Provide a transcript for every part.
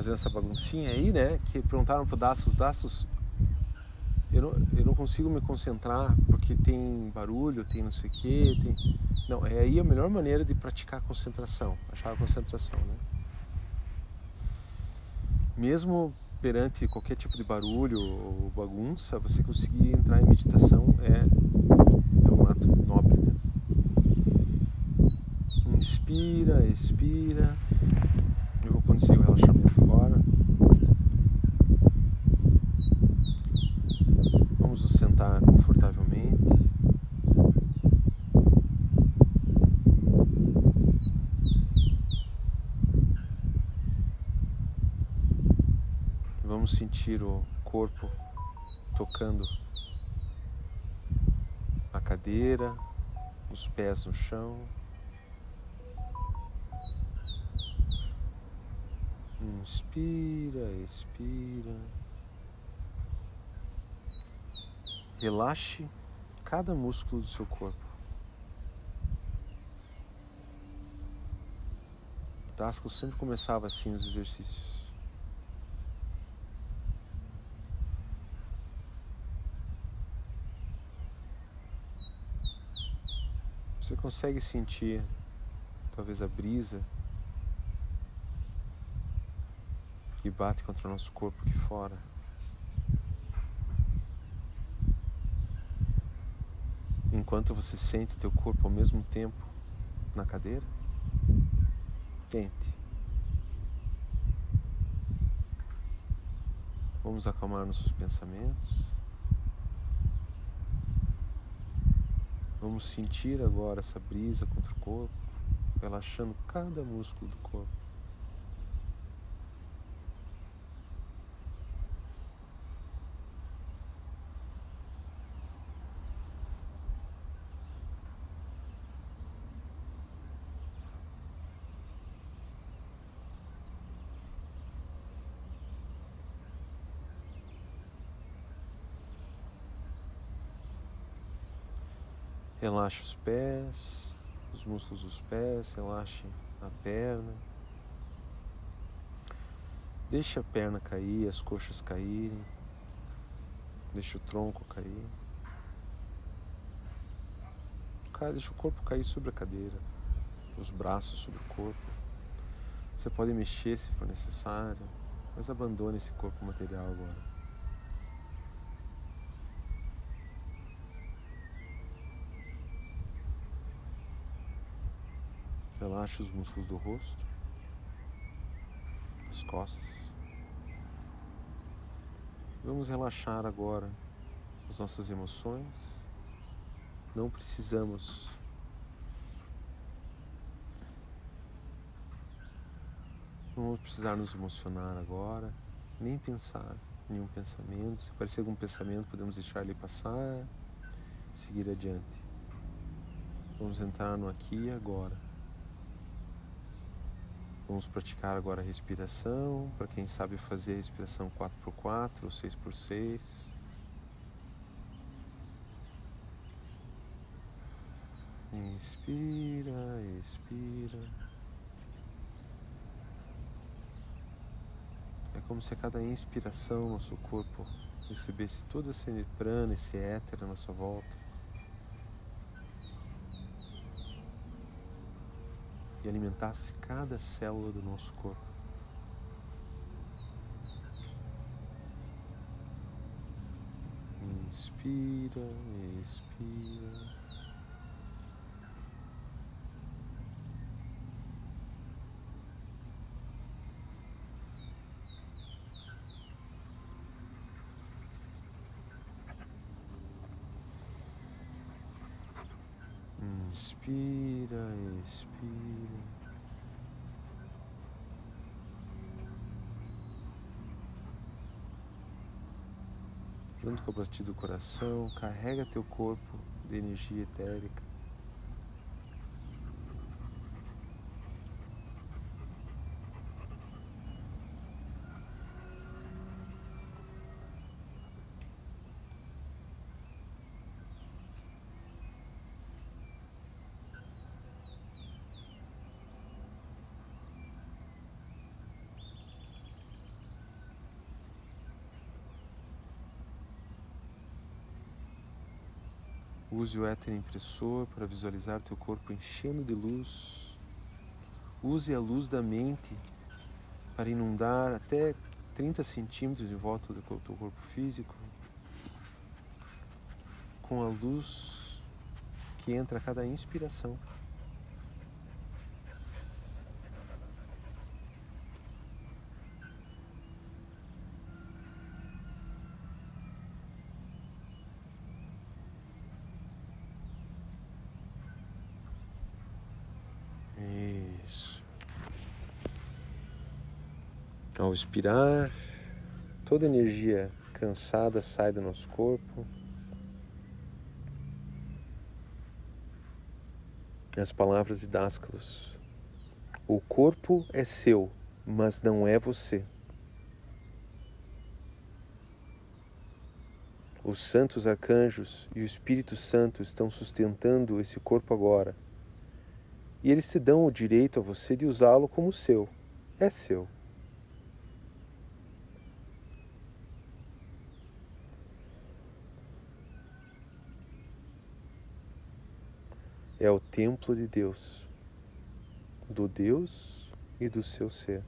fazendo essa baguncinha aí, né? Que perguntaram pro Dastos, Dastos, eu não, eu não consigo me concentrar porque tem barulho, tem não sei o quê, tem... Não, é aí a melhor maneira de praticar a concentração, achar a concentração, né? Mesmo perante qualquer tipo de barulho ou bagunça, você conseguir entrar em meditação é, é um ato nobre. Né? Inspira, expira. Eu vou conduzir o relaxamento agora. Vamos nos sentar confortavelmente. Vamos sentir o corpo tocando a cadeira, os pés no chão. Inspira, expira. Relaxe cada músculo do seu corpo. Tasco sempre começava assim os exercícios. Você consegue sentir talvez a brisa que bate contra o nosso corpo aqui fora. Enquanto você sente teu corpo ao mesmo tempo na cadeira, quente. Vamos acalmar nossos pensamentos. Vamos sentir agora essa brisa contra o corpo, relaxando cada músculo do corpo. Relaxe os pés, os músculos dos pés, relaxe a perna. Deixe a perna cair, as coxas caírem. Deixe o tronco cair. Deixe o corpo cair sobre a cadeira, os braços sobre o corpo. Você pode mexer se for necessário, mas abandone esse corpo material agora. Relaxe os músculos do rosto, as costas. Vamos relaxar agora as nossas emoções. Não precisamos Não vamos precisar nos emocionar agora, nem pensar nenhum pensamento. Se aparecer algum pensamento, podemos deixar ele passar, seguir adiante. Vamos entrar no aqui e agora. Vamos praticar agora a respiração, para quem sabe fazer a respiração 4x4 ou 6x6. Inspira, expira. É como se a cada inspiração nosso corpo recebesse toda essa prana, esse éter à nossa volta. E alimentasse cada célula do nosso corpo. Inspira, expira. Inspira, expira. Junto com a batida do coração, carrega teu corpo de energia etérica. Use o éter impressor para visualizar teu corpo enchendo de luz. Use a luz da mente para inundar até 30 centímetros em volta do teu corpo físico, com a luz que entra a cada inspiração. Ao expirar, toda energia cansada sai do nosso corpo. As palavras de Dáscalos. O corpo é seu, mas não é você. Os santos arcanjos e o Espírito Santo estão sustentando esse corpo agora. E eles te dão o direito a você de usá-lo como seu. É seu. É o templo de Deus, do Deus e do seu ser.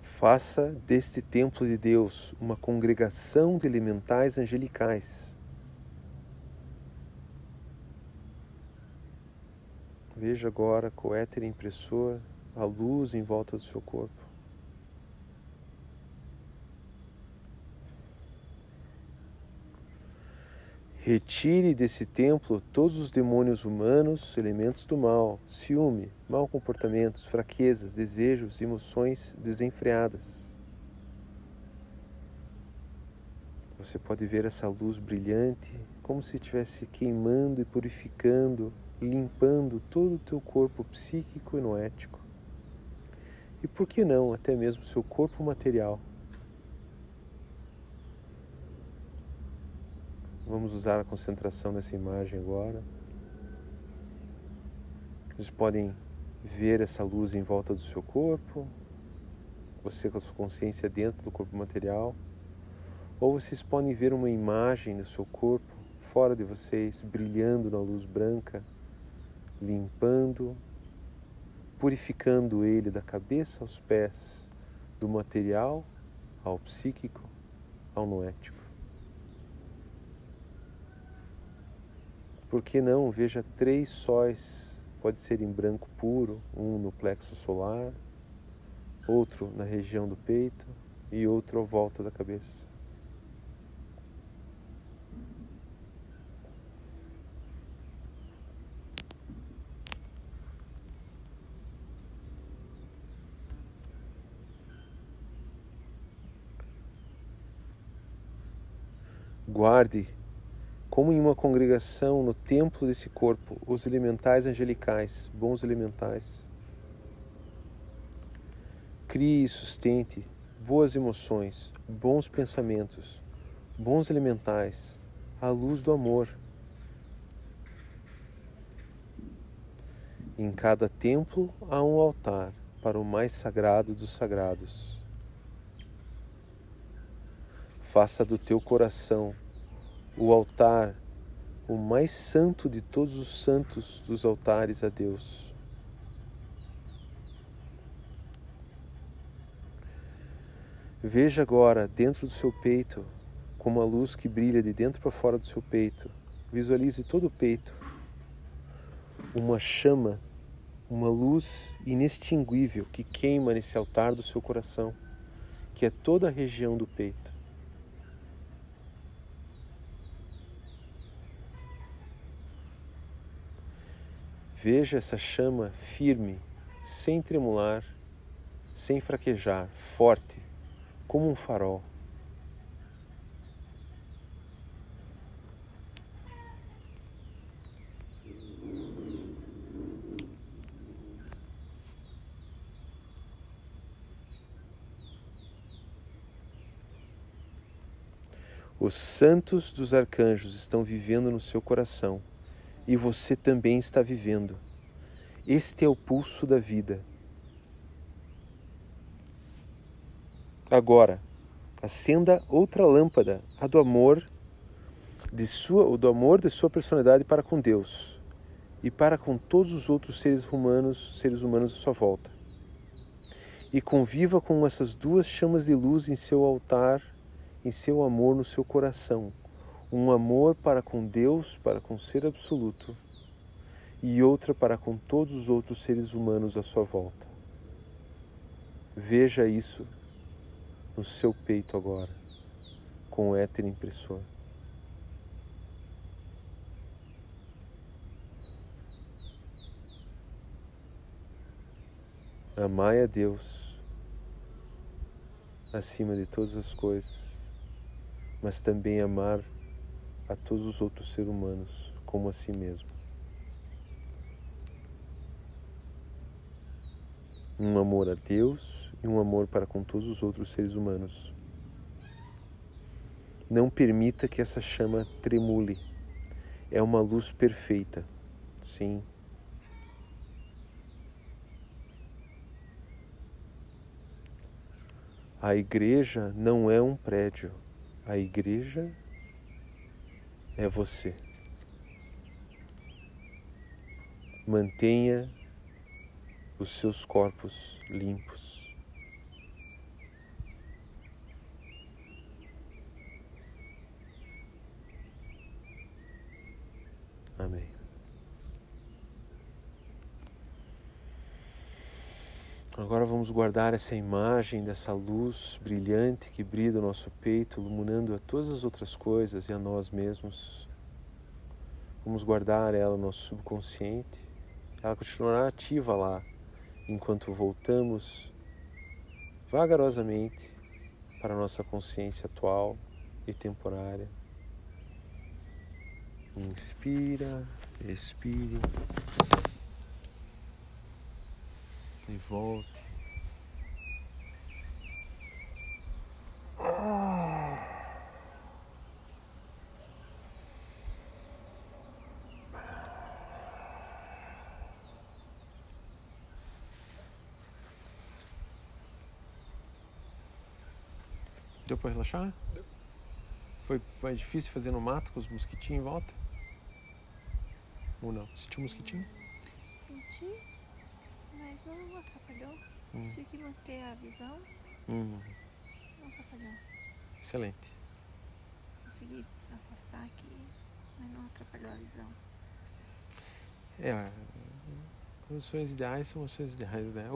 Faça deste templo de Deus uma congregação de elementais angelicais Veja agora com o éter impressor a luz em volta do seu corpo. Retire desse templo todos os demônios humanos, elementos do mal, ciúme, mau comportamentos, fraquezas, desejos, emoções desenfreadas. Você pode ver essa luz brilhante, como se estivesse queimando e purificando limpando todo o teu corpo psíquico e noético. E por que não até mesmo seu corpo material? Vamos usar a concentração nessa imagem agora. Vocês podem ver essa luz em volta do seu corpo, você com a sua consciência dentro do corpo material, ou vocês podem ver uma imagem do seu corpo fora de vocês, brilhando na luz branca limpando, purificando ele da cabeça aos pés, do material ao psíquico, ao noético. Por que não? Veja três sóis, pode ser em branco puro, um no plexo solar, outro na região do peito e outro à volta da cabeça. Guarde, como em uma congregação no templo desse corpo, os elementais angelicais, bons elementais. Crie e sustente boas emoções, bons pensamentos, bons elementais, à luz do amor. Em cada templo há um altar para o mais sagrado dos sagrados. Faça do teu coração o altar, o mais santo de todos os santos dos altares a Deus. Veja agora dentro do seu peito, como a luz que brilha de dentro para fora do seu peito. Visualize todo o peito, uma chama, uma luz inextinguível que queima nesse altar do seu coração, que é toda a região do peito. Veja essa chama firme, sem tremular, sem fraquejar, forte, como um farol. Os santos dos arcanjos estão vivendo no seu coração e você também está vivendo. Este é o pulso da vida. Agora, acenda outra lâmpada, a do amor de sua, do amor de sua personalidade para com Deus e para com todos os outros seres humanos, seres humanos à sua volta. E conviva com essas duas chamas de luz em seu altar, em seu amor no seu coração, um amor para com Deus, para com o ser absoluto, e outra para com todos os outros seres humanos à sua volta. Veja isso no seu peito agora, com o éter impressor. Amai a Deus acima de todas as coisas, mas também amar a todos os outros seres humanos como a si mesmo. Um amor a Deus e um amor para com todos os outros seres humanos. Não permita que essa chama tremule. É uma luz perfeita. Sim, A igreja não é um prédio, a igreja é você. Mantenha os seus corpos limpos. Agora vamos guardar essa imagem dessa luz brilhante que brilha no nosso peito, iluminando a todas as outras coisas e a nós mesmos. Vamos guardar ela no nosso subconsciente. Ela continuará ativa lá enquanto voltamos vagarosamente para a nossa consciência atual e temporária. Inspira, expire e volte. Deu para relaxar? Deu. Foi mais difícil fazer no mato com os mosquitinhos em volta? Ou não? Sentiu mosquitinho? Senti não atrapalhou. Hum. Consegui manter a visão. Hum. Não atrapalhou. Excelente. Consegui afastar aqui, mas não atrapalhou a visão. É, condições ideais são condições ideais, né?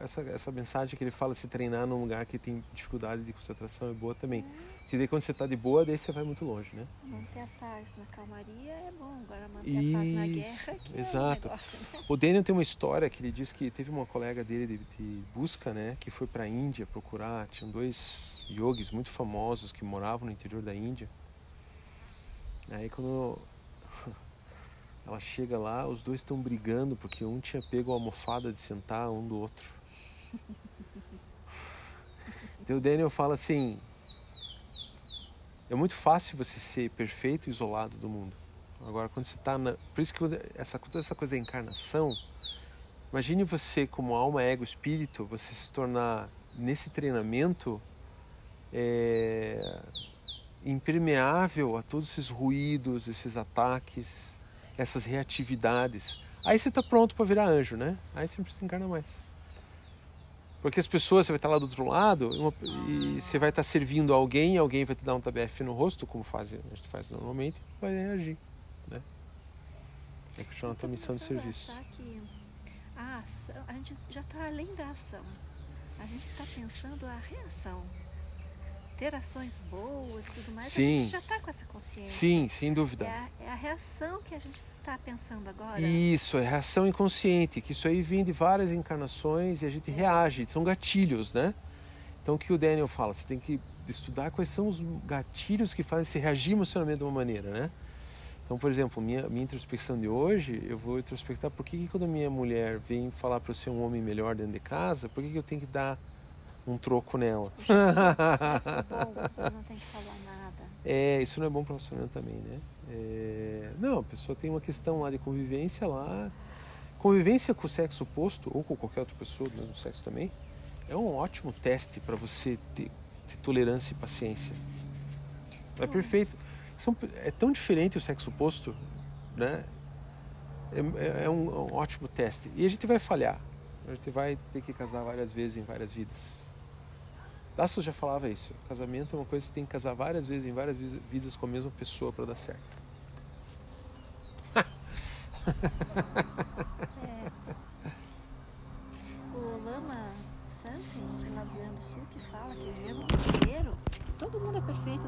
essa, essa mensagem que ele fala se treinar num lugar que tem dificuldade de concentração é boa também. Hum. Porque daí quando você está de boa, daí você vai muito longe, né? Manter a paz na calmaria é bom, agora manter Isso, a paz na guerra que exato. é um negócio, né? O Daniel tem uma história que ele diz que teve uma colega dele de, de busca, né? Que foi para a Índia procurar, tinham dois yogis muito famosos que moravam no interior da Índia. Aí quando ela chega lá, os dois estão brigando porque um tinha pego a almofada de sentar um do outro. Então o Daniel fala assim, é muito fácil você ser perfeito e isolado do mundo. Agora, quando você está na. Por isso que essa, toda essa coisa da encarnação. Imagine você, como alma, ego, espírito, você se tornar, nesse treinamento, é, impermeável a todos esses ruídos, esses ataques, essas reatividades. Aí você está pronto para virar anjo, né? Aí você não precisa encarnar mais. Porque as pessoas, você vai estar lá do outro lado uma, e você vai estar servindo alguém, alguém vai te dar um TBF no rosto, como faz, a gente faz normalmente, e vai reagir. Né? É continuar a tua missão de serviço. Que a, ação, a gente já está além da ação. A gente está pensando a reação. Ter ações boas e tudo mais, Sim. a gente já está com essa consciência. Sim, sem dúvida. É a, é a reação que a gente está pensando agora? Isso, é reação inconsciente, que isso aí vem de várias encarnações e a gente reage, são gatilhos, né? Então o que o Daniel fala, você tem que estudar quais são os gatilhos que fazem você reagir emocionalmente de uma maneira, né? Então, por exemplo, minha, minha introspecção de hoje, eu vou introspectar por que, que quando a minha mulher vem falar para eu ser um homem melhor dentro de casa, por que, que eu tenho que dar um troco nela. O sexo é bom, não tem que falar nada. É, isso não é bom para o relacionamento também, né? É, não, a pessoa tem uma questão lá de convivência lá. Convivência com o sexo oposto, ou com qualquer outra pessoa do mesmo sexo também, é um ótimo teste para você ter, ter, tolerância e paciência. É hum. perfeito. São, é tão diferente o sexo oposto, né? É, é, é um, é um ótimo teste. E a gente vai falhar. A gente vai ter que casar várias vezes em várias vidas. Dassos já falava isso. Casamento é uma coisa que você tem que casar várias vezes em várias vidas com a mesma pessoa para dar certo. É. O Lama Santen, lá do Sul, que fala que mesmo terceiro, todo mundo é perfeito